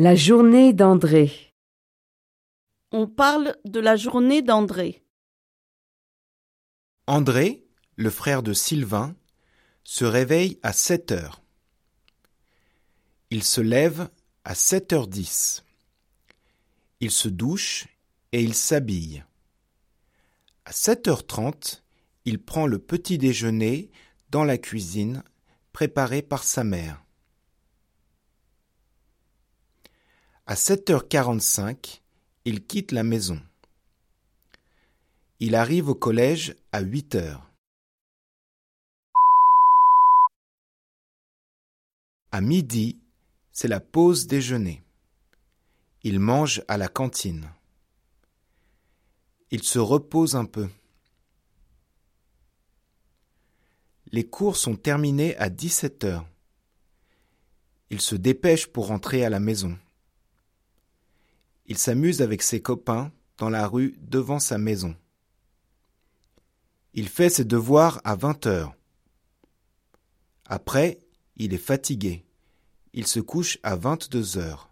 La journée d'André. On parle de la journée d'André. André, le frère de Sylvain, se réveille à 7 heures. Il se lève à 7h10. Il se douche et il s'habille. À 7h30, il prend le petit déjeuner dans la cuisine préparé par sa mère. À 7h45, il quitte la maison. Il arrive au collège à 8 heures. À midi, c'est la pause déjeuner. Il mange à la cantine. Il se repose un peu. Les cours sont terminés à 17 heures. Il se dépêche pour rentrer à la maison. Il s'amuse avec ses copains dans la rue devant sa maison. Il fait ses devoirs à 20 heures. Après, il est fatigué. Il se couche à 22 heures.